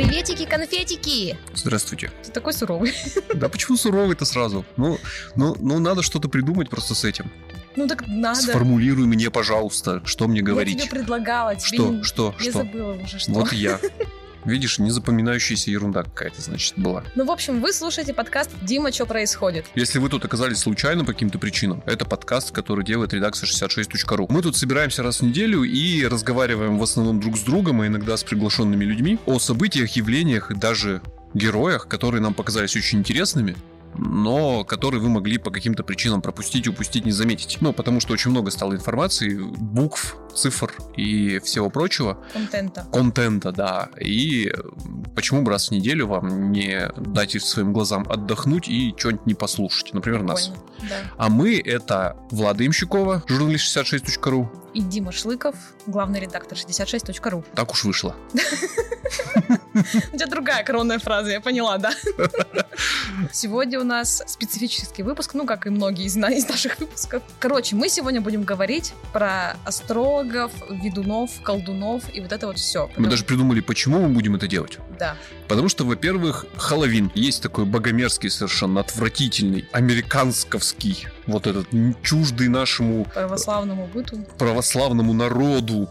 Приветики, конфетики! Здравствуйте. Ты такой суровый. Да почему суровый-то сразу? Ну, ну, ну, надо что-то придумать просто с этим. Ну так надо. Сформулируй мне, пожалуйста, что мне говорить. Я тебе предлагала, тебе Что, не- что, Я что? забыла уже, что. Вот я. Видишь, незапоминающаяся ерунда какая-то, значит, была. Ну, в общем, вы слушаете подкаст «Дима, что происходит?» Если вы тут оказались случайно по каким-то причинам, это подкаст, который делает редакция 66.ru. Мы тут собираемся раз в неделю и разговариваем в основном друг с другом, а иногда с приглашенными людьми о событиях, явлениях и даже героях, которые нам показались очень интересными, но которые вы могли по каким-то причинам пропустить, упустить, не заметить. Ну, потому что очень много стало информации, букв, цифр и всего прочего, Контента. контента, да. И почему бы раз в неделю вам не дать своим глазам отдохнуть и что-нибудь не послушать, например, нас. Да. А мы это Влада Имщикова, журналист 66.ru. И Дима Шлыков, главный редактор 66.ru. Так уж вышло. У тебя другая коронная фраза, я поняла, да? Сегодня у нас специфический выпуск, ну, как и многие из, из наших выпусков. Короче, мы сегодня будем говорить про астрологов, ведунов, колдунов и вот это вот все. Мы даже придумали, почему мы будем это делать. Да. Потому что, во-первых, Хэллоуин. Есть такой богомерзкий, совершенно отвратительный, американсковский, вот этот чуждый нашему Православному быту. православному народу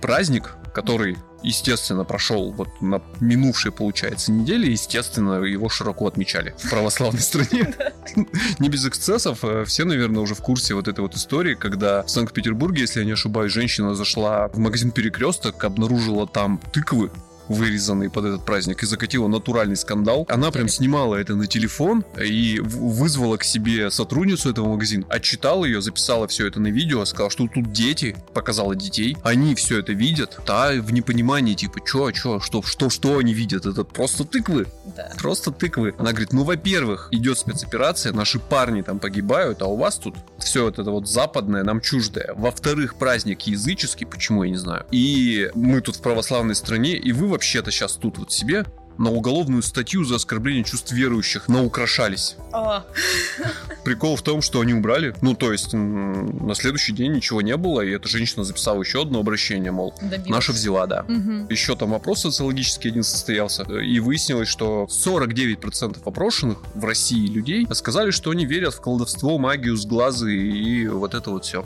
праздник, который, естественно, прошел вот на минувшей, получается, неделе. Естественно, его широко отмечали в православной стране. Не без эксцессов. Э, Все, наверное, уже в курсе вот этой вот истории, когда в Санкт-Петербурге, если я не ошибаюсь, женщина зашла в магазин «Перекресток», обнаружила там тыквы, вырезанные под этот праздник, и закатила натуральный скандал. Она прям снимала это на телефон и вызвала к себе сотрудницу этого магазина, отчитала ее, записала все это на видео, сказала, что тут дети, показала детей, они все это видят, та в непонимании, типа, чё, чё, что, что, что они видят, это просто тыквы, Да. просто тыквы. Она говорит, ну, во-первых, идет спецоперация, наши парни там погибают, а у вас тут все вот это вот западное нам чуждое. Во-вторых, праздник языческий, почему, я не знаю. И мы тут в православной стране, и вы вообще-то сейчас тут вот себе на уголовную статью за оскорбление чувств верующих наукрашались. А, Прикол в том, что они убрали. Ну, то есть, на следующий день ничего не было, и эта женщина записала еще одно обращение, мол, добилась. наша взяла, да. Мгм. Еще там вопрос социологический один состоялся, и выяснилось, что 49% опрошенных в России людей сказали, что они верят в колдовство, магию, сглазы и вот это вот все.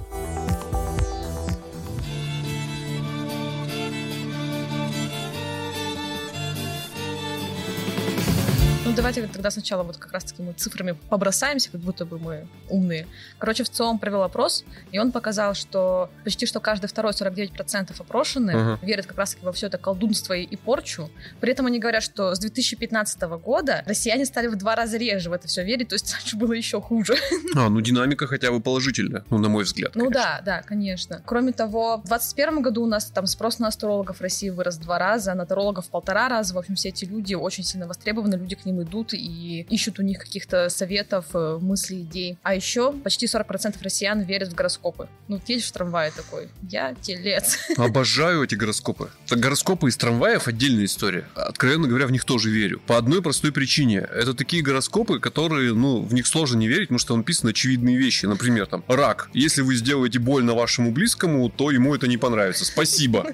Давайте тогда сначала вот как раз-таки мы цифрами побросаемся, как будто бы мы умные. Короче, в ЦИОМ провел опрос, и он показал, что почти что каждый второй, 49% опрошенных, Ага. верят как раз-таки во все это колдунство и, и порчу. При этом они говорят, что с 2015 года россияне стали в два раза реже в это все верить, то есть раньше было еще хуже. А, ну динамика хотя бы положительная, ну, на мой взгляд. Ну конечно. да, да, конечно. Кроме того, в 2021 году у нас там спрос на астрологов в России вырос в два раза, на тарологов в полтора раза. В общем, все эти люди очень сильно востребованы, люди к ним идут и ищут у них каких-то советов, э, мыслей, идей. А еще почти 40% россиян верят в гороскопы. Ну, едешь в трамвае такой, я телец. Обожаю эти гороскопы. Гороскопы из трамваев отдельная история. Откровенно говоря, в них тоже верю. По одной простой причине. Это такие гороскопы, которые, ну, в них сложно не верить, потому что написаны очевидные вещи. Например, там, рак. Если вы сделаете больно вашему близкому, то ему это не понравится. Спасибо.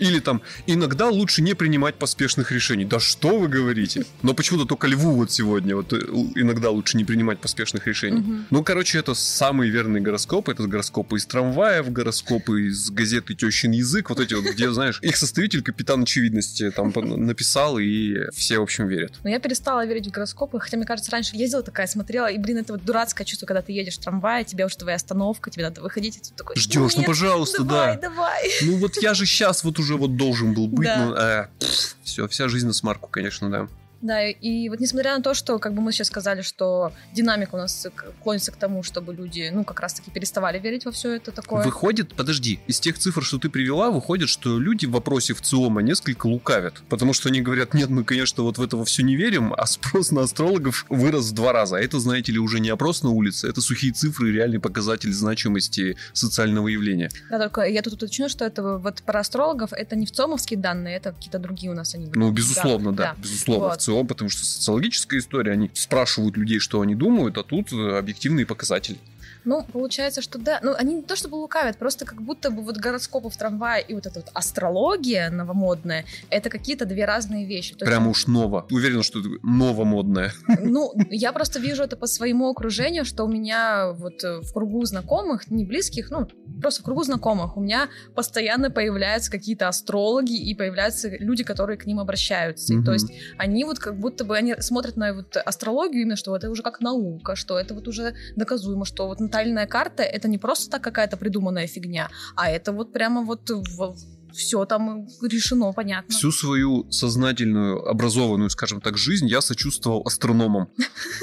Или там, иногда лучше не принимать поспешных решений. Да что вы говорите? Но почему-то только льву вот сегодня, вот э, иногда лучше не принимать поспешных решений. Мгм. Ну, короче, это самый верный гороскоп. Это гороскопы из трамваев, гороскопы из газеты «Тещин язык». Вот эти вот, где, знаешь, их составитель, капитан очевидности, там написал, и все, в общем, верят. Но я перестала верить в гороскопы, хотя, мне кажется, раньше ездила такая, смотрела, и, блин, это вот дурацкое чувство, когда ты едешь в трамвае, тебе уже твоя остановка, тебе надо выходить, и ты такой... Ждешь, ну, «Нет, пожалуйста, давай, да. давай. Ну, вот я же сейчас вот уже вот должен был быть, Да. ну, все, вся жизнь на смарку, конечно, да. Да, и вот несмотря на то, что, как бы мы сейчас сказали, что динамика у нас клонится к тому, чтобы люди, ну, как раз-таки переставали верить во все это такое. Выходит, подожди, из тех цифр, что ты привела, выходит, что люди в вопросе в ЦИОМа несколько лукавят. Потому что они говорят, нет, мы, конечно, вот в это все не верим, а спрос на астрологов вырос в два раза. А это, знаете ли, уже не опрос на улице, это сухие цифры и реальный показатель значимости социального явления. Да, только я тут уточню, что это вот про астрологов, это не в ЦОМовские данные, это какие-то другие у нас они. Ну, безусловно, да, да. безусловно, Вот. ЦИОМ, потому что социологическая история, они спрашивают людей, что они думают, а тут э, объективные показатели. Ну, получается, что да. Ну, они не то чтобы лукавят, просто как будто бы вот гороскопы в трамвае и вот эта вот астрология новомодная, это какие-то две разные вещи. То Прям уж ново. Уверена, что это новомодное. Ну, я просто вижу это по своему окружению, что у меня вот э, в кругу знакомых, не близких, ну, просто в кругу знакомых, у меня постоянно появляются какие-то астрологи и появляются люди, которые к ним обращаются. Mm-hmm. то есть они вот как будто бы, они смотрят на вот астрологию именно, что это уже как наука, что это вот уже доказуемо, что вот натальная карта это не просто так какая-то придуманная фигня, а это вот прямо вот в, все там решено, понятно. Всю свою сознательную, образованную, скажем так, жизнь я сочувствовал астрономам.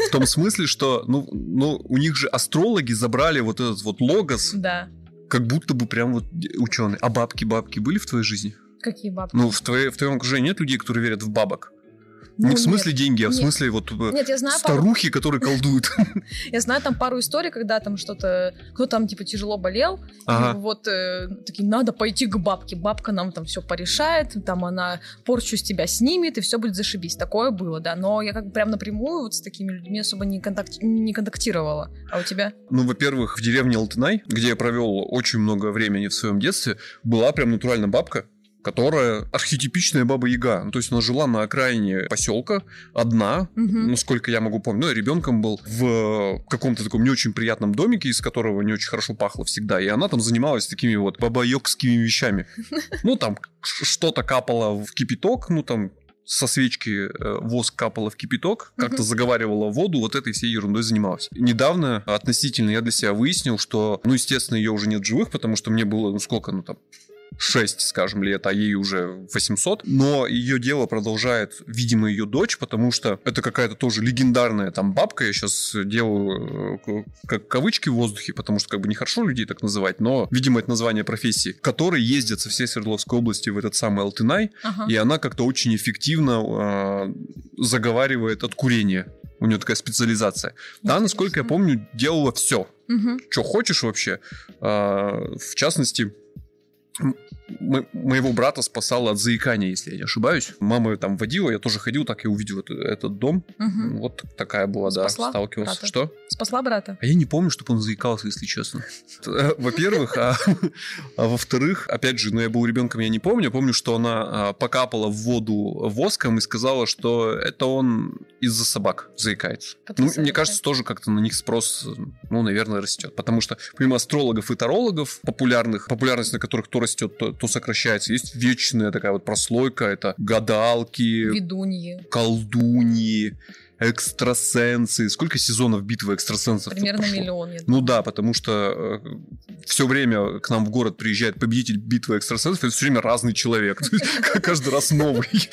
В том смысле, что ну, ну, у них же астрологи забрали вот этот вот логос. Да. Как будто бы прям вот ученые. А бабки-бабки были в твоей жизни? Какие бабки? Ну, в, твоей, в твоем окружении нет людей, которые верят в бабок? Ну, не в смысле нет, деньги, а в нет. смысле вот э, нет, я знаю старухи, пару... которые колдуют. Я знаю там пару историй, когда там что-то, кто там типа тяжело болел, ага. вот э, такие, надо пойти к бабке, бабка нам там все порешает, там она порчу с тебя снимет, и все будет зашибись. Такое было, да, но я как бы прям напрямую вот с такими людьми особо не, не контактировала. А у тебя? Ну, во-первых, в деревне Алтынай, где я провел очень много времени в своем детстве, была прям натурально бабка, которая архетипичная Баба Яга. Ну, то есть она жила на окраине поселка, одна, угу. насколько я могу помнить. Ну, я ребенком был в каком-то таком не очень приятном домике, из которого не очень хорошо пахло всегда. И она там занималась такими вот бабайокскими вещами. Ну, там что-то капало в кипяток, ну, там со свечки э, воск капала в кипяток, как-то заговаривала воду, вот этой всей ерундой занималась. Недавно относительно я для себя выяснил, что, ну, естественно, ее уже нет живых, потому что мне было, ну, сколько, ну, там, 6, скажем, лет, а ей уже 800. Но ее дело продолжает, видимо, ее дочь, потому что это какая-то тоже легендарная там бабка. Я сейчас делаю э, как кавычки в воздухе, потому что как бы нехорошо людей так называть, но, видимо, это название профессии, которые ездят со всей Свердловской области в этот самый Алтынай, ага. и она как-то очень эффективно э, заговаривает от курения. У нее такая специализация. Да, насколько я помню, делала все. Угу. Что хочешь вообще. А, в частности, моего брата спасала от заикания, если я не ошибаюсь. Мама там водила, я тоже ходил, так и увидел этот, этот дом. Угу. Вот такая была, Спасла да, сталкивался. Брата. Что? Спасла брата. А я не помню, чтобы он заикался, если честно. Э, во-первых, а, а во-вторых, опять же, ну я был ребенком, я не помню. Помню, что она а, покапала в воду воском и сказала, что это он из-за собак заикается. Ну, мне кажется, тоже как-то на них спрос, ну, наверное, растет. Потому что помимо астрологов и тарологов популярных, популярность на которых то растет, то, то сокращается. Есть вечная такая вот прослойка, это гадалки, ведуньи, колдуньи, экстрасенсы. Сколько сезонов битвы экстрасенсов? Примерно миллион. Я ну да, потому что э, все время к нам в город приезжает победитель битвы экстрасенсов, это все время разный человек. Каждый раз новый.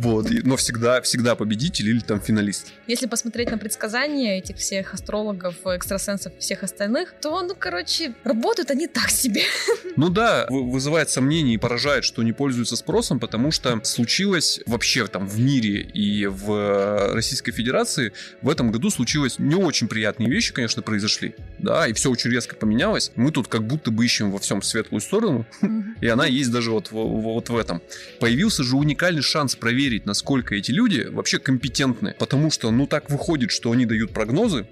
Вот, но всегда, всегда победитель или там финалист. Если посмотреть на предсказания этих всех астрологов, экстрасенсов, всех остальных, то, ну, короче, работают они так себе. Ну да, вызывает сомнения и поражает, что не пользуются спросом, потому что случилось вообще там в мире и в Российской Федерации в этом году случилось не очень приятные вещи, конечно, произошли, да, и все очень резко поменялось. Мы тут как будто бы ищем во всем светлую сторону, и она есть даже вот, вот в этом. Появился же уникальный шанс проверить, насколько эти люди вообще компетентны. Потому что, ну, так выходит, что они дают прогнозы,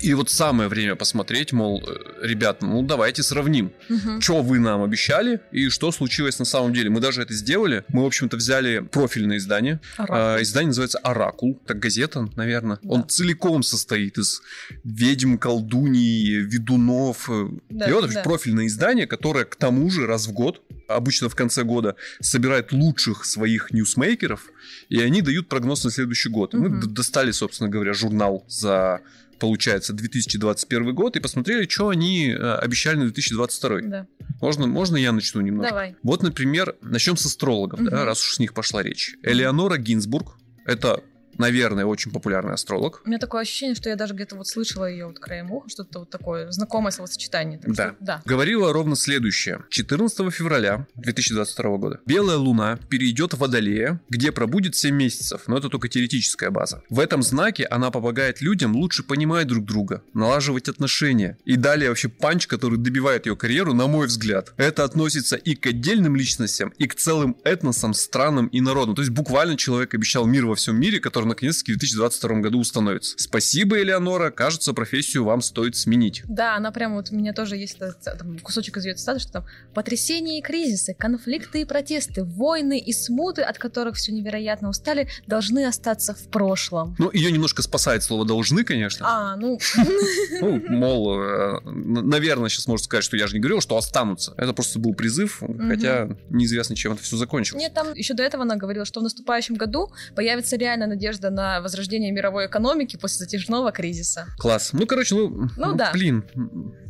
и вот самое время посмотреть, мол, э, ребят, ну давайте сравним, угу. что вы нам обещали и что случилось на самом деле. Мы даже это сделали. Мы, в общем-то, взяли профильное издание. А, издание называется «Оракул». Так газета, наверное. Да. Он целиком состоит из ведьм, колдуний, ведунов. Да, и вот да. профильное издание, которое к тому же раз в год, обычно в конце года, собирает лучших своих ньюсмейкеров, и они дают прогноз на следующий год. Угу. Мы достали, собственно говоря, журнал за получается, 2021 год, и посмотрели, что они э, обещали на 2022. Да. Можно, можно я начну немного? Давай. Вот, например, начнем с астрологов, угу. да, раз уж с них пошла речь. Элеонора Гинзбург, это наверное, очень популярный астролог. У меня такое ощущение, что я даже где-то вот слышала ее вот краем уха, что-то вот такое знакомое словосочетание. Так да. Что, да. Говорила ровно следующее. 14 февраля 2022 года белая луна перейдет в Водолея, где пробудет 7 месяцев, но это только теоретическая база. В этом знаке она помогает людям лучше понимать друг друга, налаживать отношения. И далее вообще панч, который добивает ее карьеру, на мой взгляд. Это относится и к отдельным личностям, и к целым этносам, странам и народам. То есть буквально человек обещал мир во всем мире, который который наконец-таки в 2022 году установится. Спасибо, Элеонора. Кажется, профессию вам стоит сменить. Да, она прям вот у меня тоже есть этот, там, кусочек из ее цитаты, что там потрясения и кризисы, конфликты и протесты, войны и смуты, от которых все невероятно устали, должны остаться в прошлом. Ну, ее немножко спасает слово «должны», конечно. А, ну... Ну, мол, э, наверное, сейчас можно сказать, что я же не говорил, что останутся. Это просто был призыв, хотя неизвестно, чем это все закончилось. Нет, там еще до этого она говорила, что в наступающем году появится реальная надежда на возрождение мировой экономики после затяжного кризиса. Класс. Ну, короче, ну, Ну да. блин.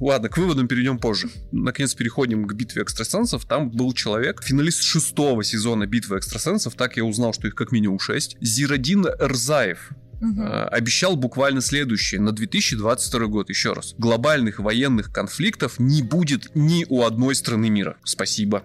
Ладно, к выводам перейдем позже. Наконец переходим к битве экстрасенсов. Там был человек, финалист шестого сезона битвы экстрасенсов. Так я узнал, что их как минимум шесть. Зирадин Рзаев. Мгм. Э, обещал буквально следующее на 2022 год. Еще раз. Глобальных военных конфликтов не будет ни у одной страны мира. Спасибо.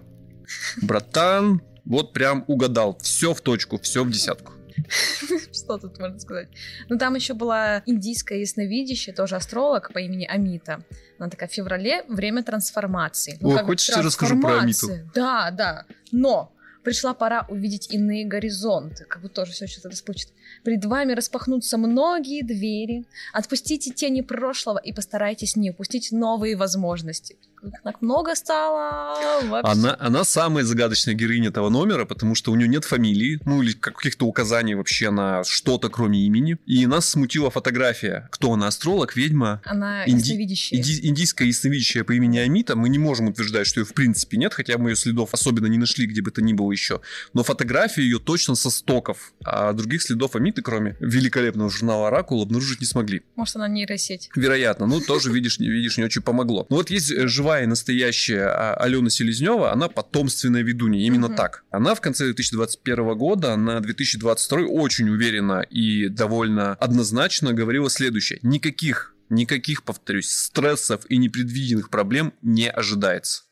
Братан, вот прям угадал. Все в точку, все в десятку. Что тут можно сказать? Ну, там еще была индийская ясновидящая, тоже астролог по имени Амита. Она такая, в феврале время трансформации. Ну, О, хочешь, я расскажу про Амиту? Да, да. Но пришла пора увидеть иные горизонты. Как бы тоже все сейчас расплывчато. Перед вами распахнутся многие двери. Отпустите тени прошлого и постарайтесь не упустить новые возможности. Так много стало. вообще. Она, она самая загадочная героиня этого номера, потому что у нее нет фамилии, ну или каких-то указаний вообще на что-то, кроме имени. И нас смутила фотография. Кто она? Астролог, ведьма? Она Инди- ясновидящая. Инди- индийская ясновидящая по имени Амита. Мы не можем утверждать, что ее в принципе нет, хотя мы ее следов особенно не нашли, где бы то ни было еще. Но фотография ее точно со стоков. А других следов Амиты, кроме великолепного журнала «Оракул», обнаружить не смогли. Может, она нейросеть. Вероятно. Ну, тоже, видишь, не, видишь, не очень помогло. Ну, вот есть э, живая и настоящая а, Алена Селезнева, она потомственная ведунья. Именно Мгм. так. Она в конце 2021 года на 2022 очень уверенно и довольно однозначно говорила следующее. Никаких, никаких, повторюсь, стрессов и непредвиденных проблем не ожидается.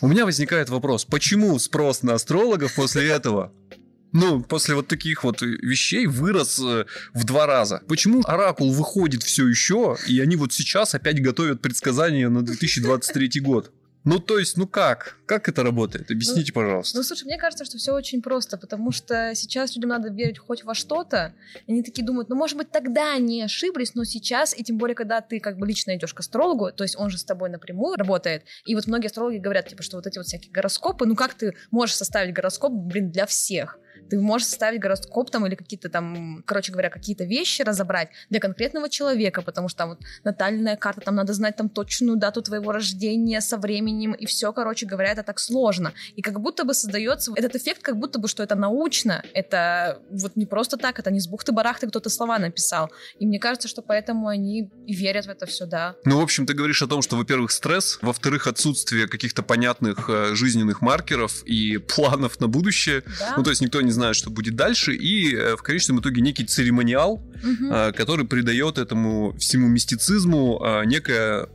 У меня возникает вопрос, почему спрос на астрологов после этого ну, после вот таких вот вещей вырос э, в два раза. Почему Оракул выходит все еще, и они вот сейчас опять готовят предсказания на 2023 год? Ну, то есть, ну как? Как это работает? Объясните, пожалуйста. Ну, слушай, мне кажется, что все очень просто, потому что сейчас людям надо верить хоть во что-то. И они такие думают, ну, может быть, тогда они ошиблись, но сейчас, и тем более, когда ты как бы лично идешь к астрологу, то есть он же с тобой напрямую работает, и вот многие астрологи говорят, типа, что вот эти вот всякие гороскопы, ну, как ты можешь составить гороскоп, блин, для всех? Ты можешь составить гороскоп там или какие-то там, короче говоря, какие-то вещи разобрать для конкретного человека, потому что там вот натальная карта, там надо знать там точную дату твоего рождения со временем, и все, короче говоря, это так сложно. И как будто бы создается этот эффект, как будто бы, что это научно, это вот не просто так, это не с бухты-барахты кто-то слова написал. И мне кажется, что поэтому они и верят в это все, да. Ну, в общем, ты говоришь о том, что, во-первых, стресс, во-вторых, отсутствие каких-то понятных э, жизненных маркеров и планов на будущее. Да? Ну, то есть никто не знает, что будет дальше, и э, в конечном итоге некий церемониал, э, который придает этому всему мистицизму э, некое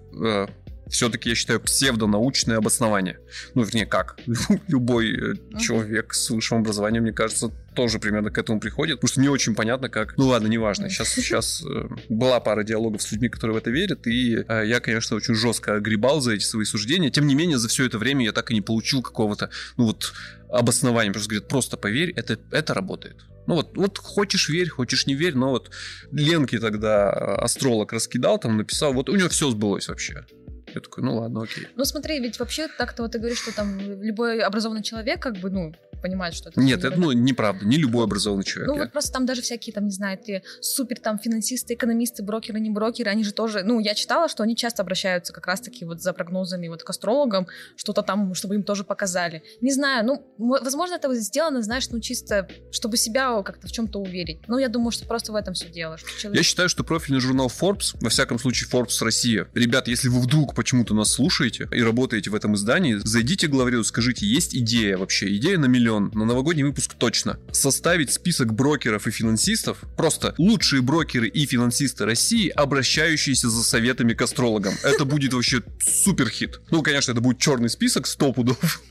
все-таки, я считаю, псевдонаучное обоснование. Ну, вернее, как? Любой человек с высшим образованием, мне кажется, тоже примерно к этому приходит, потому что не очень понятно, как... Ну ладно, неважно. Сейчас, сейчас э, была пара диалогов с людьми, которые в это верят, и э, я, конечно, очень жестко огребал за эти свои суждения. Тем не менее, за все это время я так и не получил какого-то, ну вот, обоснования. Просто говорят, просто поверь, это, это работает. Ну вот, вот хочешь верь, хочешь не верь, но вот Ленке тогда э, астролог раскидал, там написал, вот у него все сбылось вообще. Я такой, ну ладно, окей. Ну смотри, ведь вообще так-то вот ты говоришь, что там любой образованный человек как бы, ну, понимает, что это... Нет, это ну, неправда, не любой образованный человек. Ну Я- вот просто там даже всякие, там, не знаю, эти супер там финансисты, экономисты, брокеры, не брокеры, они же тоже, ну, я читала, что они часто обращаются как раз-таки вот за прогнозами вот к астрологам, что-то там, чтобы им тоже показали. Не знаю, ну, возможно, это сделано, знаешь, ну, чисто, чтобы себя как-то в чем-то уверить. Ну, я думаю, что просто в этом все дело. человек- Я считаю, что профильный журнал Forbes, во всяком случае Forbes Россия, ребят, если вы вдруг почему-то нас слушаете и работаете в этом издании, зайдите к главреду, скажите, есть идея вообще, идея на миллион, на новогодний выпуск точно. Составить список брокеров и финансистов, просто лучшие брокеры и финансисты России, обращающиеся за советами к астрологам. Это будет вообще супер хит. Ну, конечно, это будет черный список, сто пудов,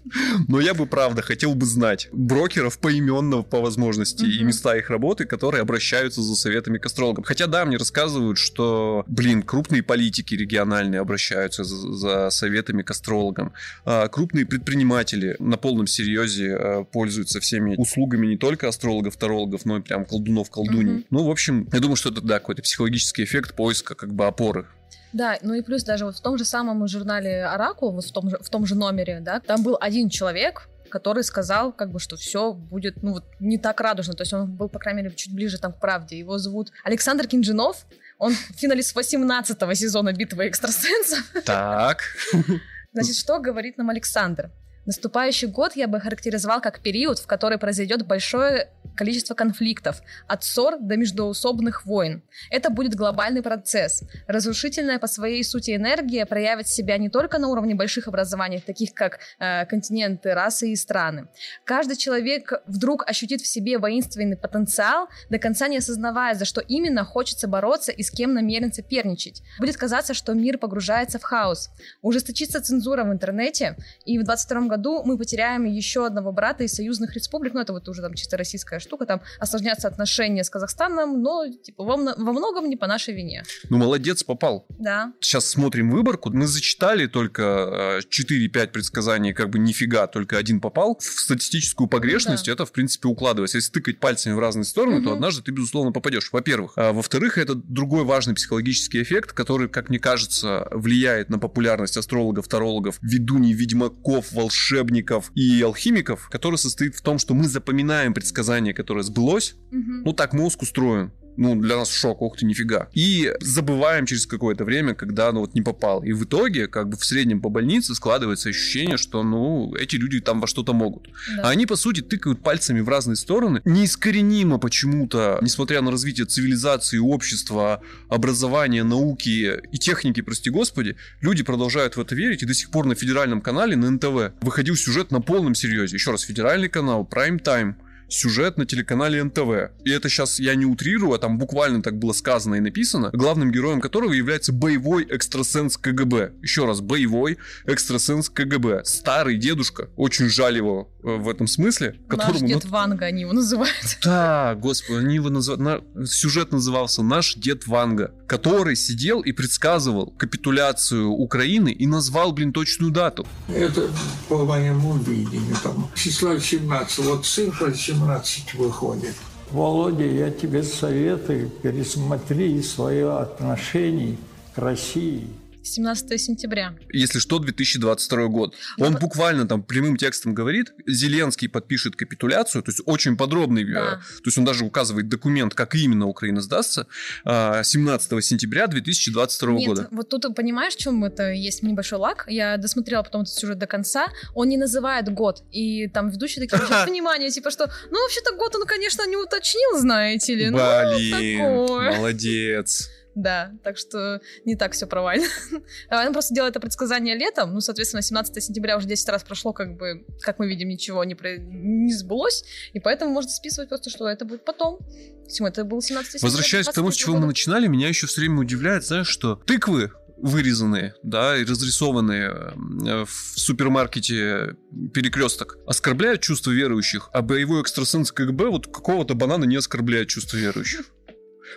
но я бы, правда, хотел бы знать брокеров поименно по возможности и места их работы, которые обращаются за советами к астрологам. Хотя, да, мне рассказывают, что, блин, крупные политики региональные обращаются за, за советами к астрологам. А, крупные предприниматели на полном серьезе пользуется всеми услугами не только астрологов, тарологов, но и прям колдунов, колдуней. Мгм. Ну, в общем, я думаю, что это, да, какой-то психологический эффект поиска как бы опоры. Да, ну и плюс даже вот в том же самом журнале Оракул, вот в том же, в том же номере, да, там был один человек, который сказал, как бы, что все будет, ну, вот не так радужно. То есть он был, по крайней мере, чуть ближе там к правде. Его зовут Александр Кинжинов. Он финалист 18 сезона «Битвы экстрасенсов». Так. Значит, что говорит нам Александр? Наступающий год я бы характеризовал как период, в который произойдет большое количество конфликтов, от ссор до междоусобных войн. Это будет глобальный процесс. Разрушительная по своей сути энергия проявит себя не только на уровне больших образований, таких как э, континенты, расы и страны. Каждый человек вдруг ощутит в себе воинственный потенциал, до конца не осознавая, за что именно хочется бороться и с кем намерен соперничать. Будет казаться, что мир погружается в хаос. Ужесточится цензура в интернете, и в 22 году мы потеряем еще одного брата из союзных республик, ну это вот уже там чисто российская штука, там осложнятся отношения с Казахстаном, но типа во, во многом не по нашей вине. Ну, молодец, попал. Да. Сейчас смотрим выборку. Мы зачитали только э, 4-5 предсказаний, как бы нифига, только один попал. В статистическую погрешность да. это, в принципе, укладывается. Если тыкать пальцами в разные стороны, то Мгм. однажды ты, безусловно, попадешь. Во-первых. А во-вторых, это другой важный психологический эффект, который, как мне кажется, влияет на популярность астрологов, тарологов, ведуней, ведьмаков, волшебников и алхимиков, который состоит в том, что мы запоминаем предсказание, которое сбылось, Мгм. ну так мозг устроен. Ну, для нас шок, ух ты, нифига. И забываем через какое-то время, когда ну вот не попал. И в итоге, как бы в среднем по больнице складывается ощущение, что, ну, эти люди там во что-то могут. Да. А они, по сути, тыкают пальцами в разные стороны. Неискоренимо почему-то, несмотря на развитие цивилизации, общества, образования, науки и техники, прости господи, люди продолжают в это верить. И до сих пор на федеральном канале, на НТВ, выходил сюжет на полном серьезе. Еще раз, федеральный канал, Time, сюжет на телеканале НТВ. И это сейчас я не утрирую, а там буквально так было сказано и написано, главным героем которого является боевой экстрасенс КГБ. Еще раз, боевой экстрасенс КГБ. Старый дедушка. Очень жаль его э, в этом смысле. Наш Которому... ну, дед Ванга, они его называют. Да, господи, они его назва- на- Сюжет назывался «Наш дед Ванга», который сидел и предсказывал капитуляцию Украины и назвал, блин, точную дату. Это по моему видению. Там число 17. Вот цифра 17 выходит. Володя, я тебе советую, пересмотри свое отношение к России. 17 сентября. Если что, 2022 год. Ну, Он вот- буквально там прямым текстом говорит, Зеленский подпишет капитуляцию, то есть очень подробный, э, Да. то есть он даже указывает документ, как именно Украина сдастся, э, 17 сентября 2022 Нет, года. вот тут понимаешь, в чем это есть небольшой лак. Я досмотрела потом этот сюжет до конца. Он не называет год. И там ведущие такие обращают внимание, типа, что, ну, вообще-то год он, конечно, не уточнил, знаете ли. Ну, Блин, такое. молодец. Да, так что не так все провально. А Он просто делает это предсказание летом, ну, соответственно, 17 сентября уже 10 раз прошло, как бы, как мы видим, ничего не, про- не сбылось, и поэтому можно списывать просто, что это будет потом. Всему это был 17 сентября. Возвращаясь к тому, с 23 чего мы года. начинали, меня еще все время удивляет, знаешь, что тыквы вырезанные, да, и разрисованные э, в супермаркете перекресток оскорбляют чувства верующих, а боевой экстрасенс КГБ вот какого-то банана не оскорбляет чувства верующих.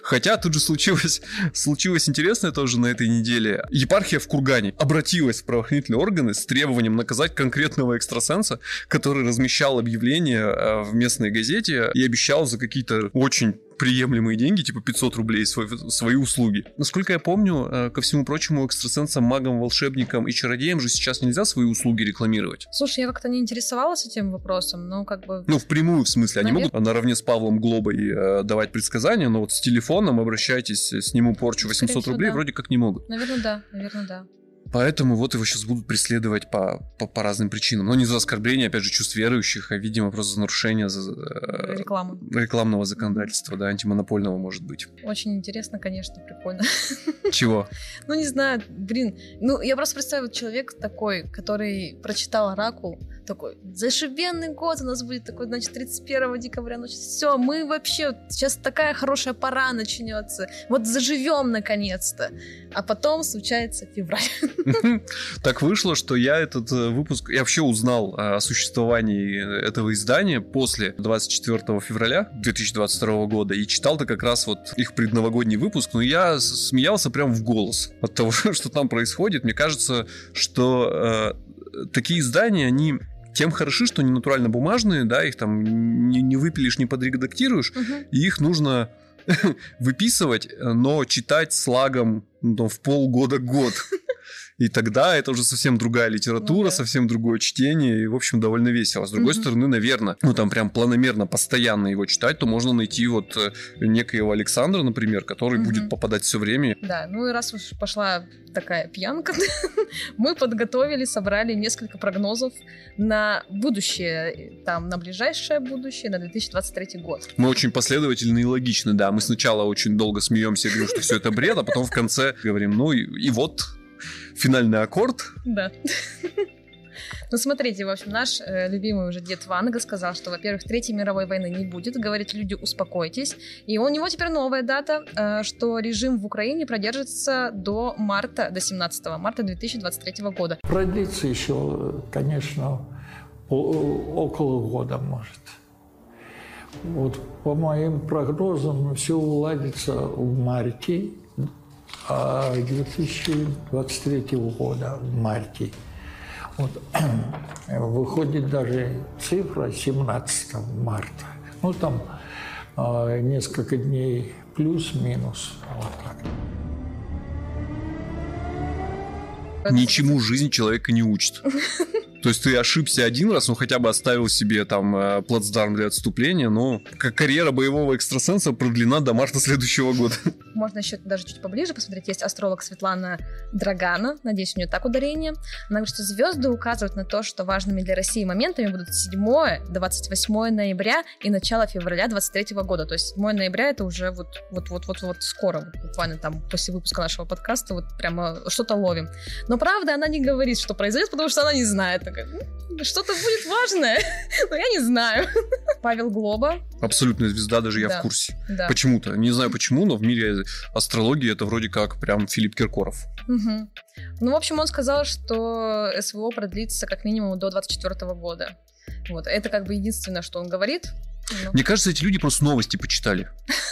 Хотя тут же случилось, случилось интересное тоже на этой неделе. Епархия в Кургане обратилась в правоохранительные органы с требованием наказать конкретного экстрасенса, который размещал объявление э, в местной газете и обещал за какие-то очень приемлемые деньги, типа 500 рублей, свой- свои услуги. Насколько я помню, э, ко всему прочему, экстрасенсам, магам, волшебникам и чародеям же сейчас нельзя свои услуги рекламировать. Слушай, я как-то не интересовалась этим вопросом, но как бы... Ну, впрямую, в смысле. Они Навер- могут наравне с Павлом Глобой э, давать предсказания, но вот с телефоном обращайтесь, э, сниму порчу Скорее 800 всего, рублей, да. вроде как не могут. Наверное, да, наверное, да. Поэтому вот его сейчас будут преследовать по, по, по разным причинам. Но не за оскорбление, опять же, чувств верующих, а, видимо, просто за нарушение за- э, Реклама. рекламного законодательства, да, антимонопольного, может быть. Очень интересно, конечно, прикольно. Чего? Ну, не знаю, блин. Ну, я просто представила человек такой, который прочитал Оракул, такой, зашибенный год у нас будет такой, значит, 31 декабря, значит, все, мы вообще, сейчас такая хорошая пора начнется, вот заживем наконец-то. А потом случается февраль. Так вышло, что я этот э, выпуск, я вообще узнал э, о существовании этого издания после 24 февраля 2022 года и читал-то как раз вот их предновогодний выпуск, но я смеялся прям в голос от того, что там происходит. Мне кажется, что э, такие издания, они тем хороши, что они натурально бумажные, да, их там не, не выпилишь, не подредактируешь, Мгм. и их нужно выписывать, но читать слагом ну, в полгода-год. И тогда это уже совсем другая литература, Ну да. совсем другое чтение, и, в общем, довольно весело. С другой Мгм. стороны, наверное, ну, там прям планомерно, постоянно его читать, то можно найти вот э, некоего Александра, например, который Мгм. будет попадать все время. Да, ну и раз уж пошла такая пьянка, мы подготовили, собрали несколько прогнозов на будущее, там, на ближайшее будущее, на 2023 год. Мы очень последовательны и логичны, да. Мы сначала очень долго смеемся и говорим, что все это бред, а потом в конце говорим, ну и, и вот финальный аккорд. Да. Ну, смотрите, в общем, наш э, любимый уже дед Ванга сказал, что, во-первых, Третьей мировой войны не будет. Говорит, люди, успокойтесь. И у него теперь новая дата, э, что режим в Украине продержится до марта, до 17 марта 2023 года. Продлится еще, конечно, о- около года, может. Вот по моим прогнозам все уладится в марте а 2023 года, в марте. Вот, выходит даже цифра 17 марта. Ну, там а, несколько дней плюс-минус. Вот так. Ничему жизнь человека не учит. То есть ты ошибся один раз, ну хотя бы оставил себе там э, плацдарм для отступления, но как карьера боевого экстрасенса продлена до марта следующего года. Можно еще даже чуть поближе посмотреть. Есть астролог Светлана Драгана, надеюсь, у нее так ударение. Она говорит, что звезды указывают на то, что важными для России моментами будут 7 28 ноября и начало февраля 23 года. То есть 7 ноября это уже вот вот вот вот вот скоро, буквально там после выпуска нашего подкаста вот прямо что-то ловим. Но правда она не говорит, что произойдет, потому что она не знает. Такая, «Ну, Что-то будет важное, но я не знаю. Павел Глоба, Абсолютная звезда, даже я Да. в курсе. да. Почему-то. Не знаю почему, но в мире астрологии это вроде как прям Филипп Киркоров. Мгм. Ну, в общем, он сказал, что СВО продлится как минимум до 24 года. Вот, это как бы единственное, что он говорит. Ну, Мне кажется, эти люди просто новости почитали.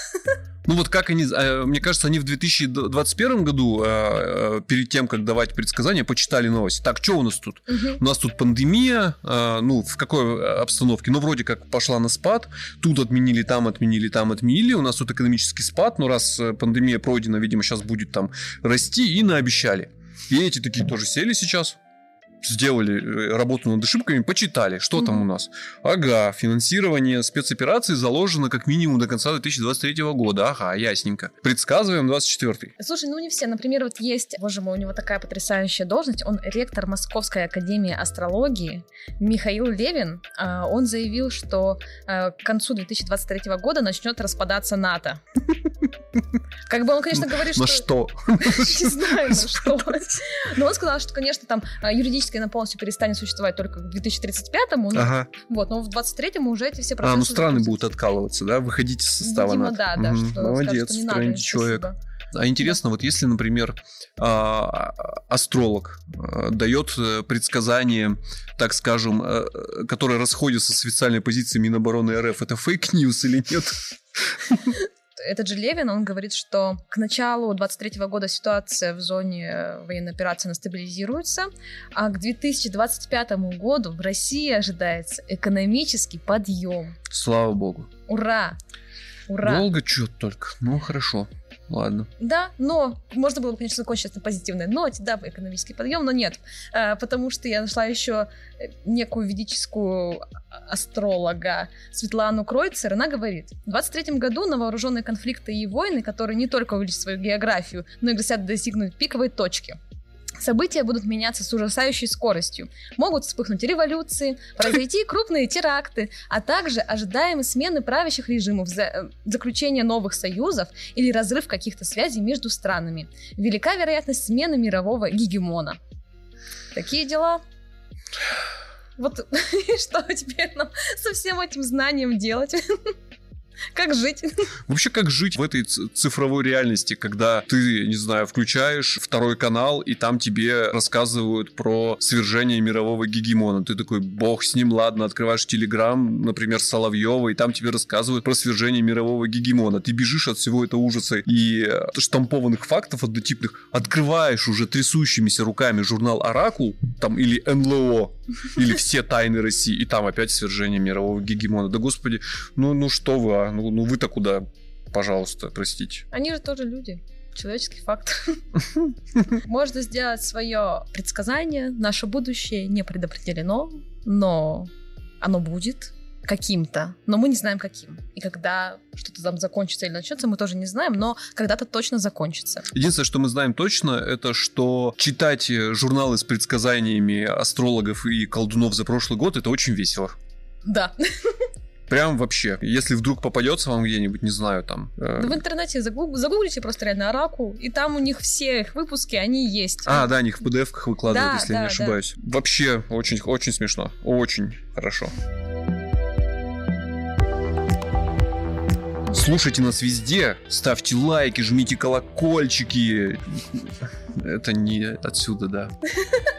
Ну вот как они, э, мне кажется, они в 2021 году, э, э, перед тем, как давать предсказания, почитали новости. Так, что у нас тут? мгм. У нас тут пандемия, ну, в какой обстановке? Ну, вроде как пошла на спад, тут отменили, там отменили, там отменили, у нас тут экономический спад, но раз э, пандемия пройдена, видимо, сейчас будет там расти, и наобещали. И эти такие тоже сели сейчас, сделали э, работу над ошибками, почитали, что там Мгм. у нас. Ага, финансирование спецопераций заложено как минимум до конца 2023 года. Ага, ясненько. Предсказываем 24 Слушай, ну не все. Например, вот есть, боже мой, у него такая потрясающая должность. Он ректор Московской академии астрологии Михаил Левин. А, Он заявил, что а, к концу 2023 года начнет распадаться НАТО. Как бы он, конечно, говорит, На что... что? Не знаю, на что. Но он сказал, что, конечно, там а, юридически она полностью перестанет существовать только к 2035-му. ну, Ага. Вот, но в 23-му уже эти все А, процессы... ну страны будут откалываться, да? Выходить из состава Видимо, НАТО. да, да, Мгм. что Молодец, скажут, что не надо, человек. спасибо. А интересно, вот если, например, а, астролог а, дает э, предсказание, так скажем, э, э, которое расходится с официальной позицией Минобороны РФ, это fake news или нет? Этот же Левин, он говорит, что к началу 23 года ситуация в зоне э, военной операции стабилизируется, а к 2025 году в России ожидается экономический подъем. Слава богу. Ура! Ура! Долго что только. Ну, хорошо. Ладно. Да, но можно было бы, конечно, закончить на позитивной ноте, да, экономический подъем, но нет, Э, потому что я нашла еще э, некую ведическую астролога Светлану Кройцер, она говорит, в 23 году на вооруженные конфликты и войны, которые не только увеличат свою географию, но и грозят достигнуть пиковой точки. События будут меняться с ужасающей скоростью. Могут вспыхнуть революции, произойти крупные теракты, а также ожидаемые смены правящих режимов, э, заключение новых союзов или разрыв каких-то связей между странами. Велика вероятность смены мирового гегемона. Такие дела. Вот что теперь нам со всем этим знанием делать? Как жить? Вообще, как жить в этой цифровой реальности, когда ты, не знаю, включаешь второй канал, и там тебе рассказывают про свержение мирового гегемона. Ты такой, бог с ним, ладно, открываешь Телеграм, например, Соловьева, и там тебе рассказывают про свержение мирового гегемона. Ты бежишь от всего этого ужаса и э, штампованных фактов однотипных, открываешь уже трясущимися руками журнал «Оракул», там, или НЛО, или «Все тайны России», и там опять свержение мирового гегемона. Да, господи, ну, ну что вы, а? Ну, ну вы-то куда? Пожалуйста, простите. Они же тоже люди. Человеческий факт. Можно сделать свое предсказание. Наше будущее не предопределено, но оно будет каким-то, но мы не знаем каким. И когда что-то там закончится или начнется, мы тоже не знаем, но когда-то точно закончится. Единственное, что мы знаем точно, это что читать журналы с предсказаниями астрологов и колдунов за прошлый год это очень весело. Да. Прям вообще. Если вдруг попадется вам где-нибудь, не знаю, там. э, Да в интернете загуг- загуглите просто реально Оракул, и там у них все их выпуски, они есть. А, да, они их в PDF-ках выкладывают, Да, если я да, не ошибаюсь. Вообще, очень, очень смешно. Очень хорошо. Слушайте нас везде, ставьте лайки, жмите колокольчики. Это не отсюда, да.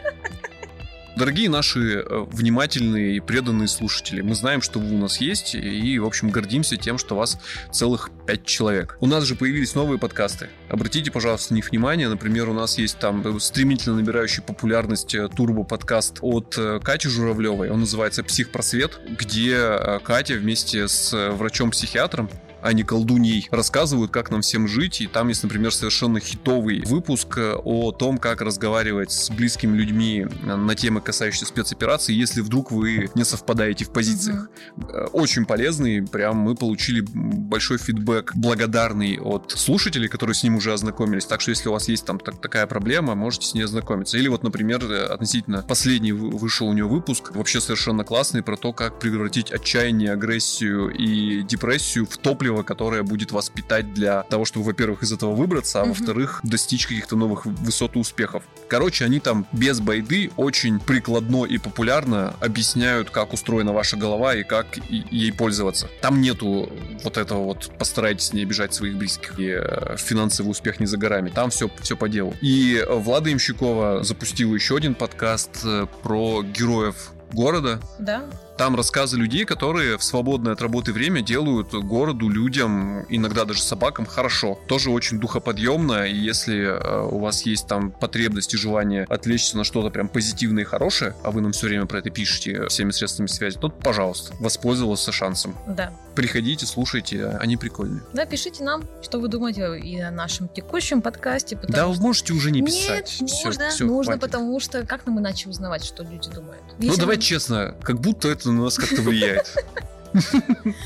Дорогие наши э, внимательные и преданные слушатели, мы знаем, что вы у нас есть, и, в общем, гордимся тем, что вас целых пять человек. У нас же появились новые подкасты. Обратите, пожалуйста, на них внимание. Например, у нас есть там стремительно набирающий популярность э, турбо-подкаст от э, Кати Журавлевой. Он называется «Психпросвет», где э, Катя вместе с э, врачом-психиатром а не колдуней, рассказывают, как нам всем жить. И там есть, например, совершенно хитовый выпуск э, о том, как разговаривать с близкими людьми э, на темы, касающиеся спецопераций, если вдруг вы не совпадаете в позициях. Э, Очень полезный, прям мы получили большой фидбэк, благодарный от слушателей, которые с ним уже ознакомились. Так что, если у вас есть там так- такая проблема, можете с ней ознакомиться. Или вот, например, относительно последний вы- вышел у него выпуск, вообще совершенно классный, про то, как превратить отчаяние, агрессию и депрессию в топливо, которое будет вас питать для того, чтобы, во-первых, из этого выбраться, а Мгм. во-вторых, достичь каких-то новых высот и успехов. Короче, они там без байды очень прикладно и популярно объясняют, как устроена ваша голова и как ей пользоваться. Там нету вот этого вот постарайтесь не обижать своих близких и э, финансовый успех не за горами. Там все, все по делу. И э, Влада Имщикова запустила еще один подкаст э, про героев города, Да? Там рассказы людей, которые в свободное от работы время делают городу, людям, иногда даже собакам хорошо. Тоже очень духоподъемно, и если э, у вас есть там потребность и желание отвлечься на что-то прям позитивное и хорошее, а вы нам все время про это пишете всеми средствами связи, то, пожалуйста, воспользовался шансом. Да. Приходите, слушайте, они прикольные. Да, пишите нам, что вы думаете и о нашем текущем подкасте. Да, что... вы можете уже не писать. Нет, Всё, нужно, всё, нужно, хватит. потому что как нам иначе узнавать, что люди думают? Ну, Если давай мы- честно, как будто это на нас как-то влияет.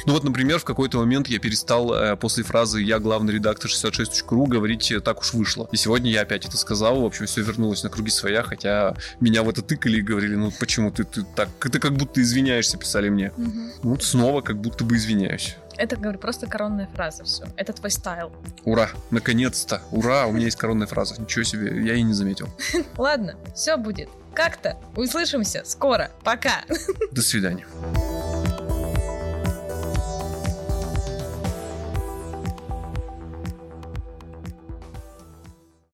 Ну вот, например, в какой-то момент я перестал э, после фразы «я главный редактор 66.ru» говорить э, «так уж вышло». И сегодня я опять это сказал, в общем, все вернулось на круги своя, хотя меня в это тыкали и говорили, ну почему ты, ты так, ты как будто извиняешься, писали мне. Ну, Вот снова как будто бы извиняюсь. Это, говорю, просто коронная фраза, все. Это твой стайл. Ура, наконец-то, ура, у меня есть коронная фраза. Ничего себе, я и не заметил. Ладно, все будет. Как-то. Услышимся скоро. Пока. До свидания.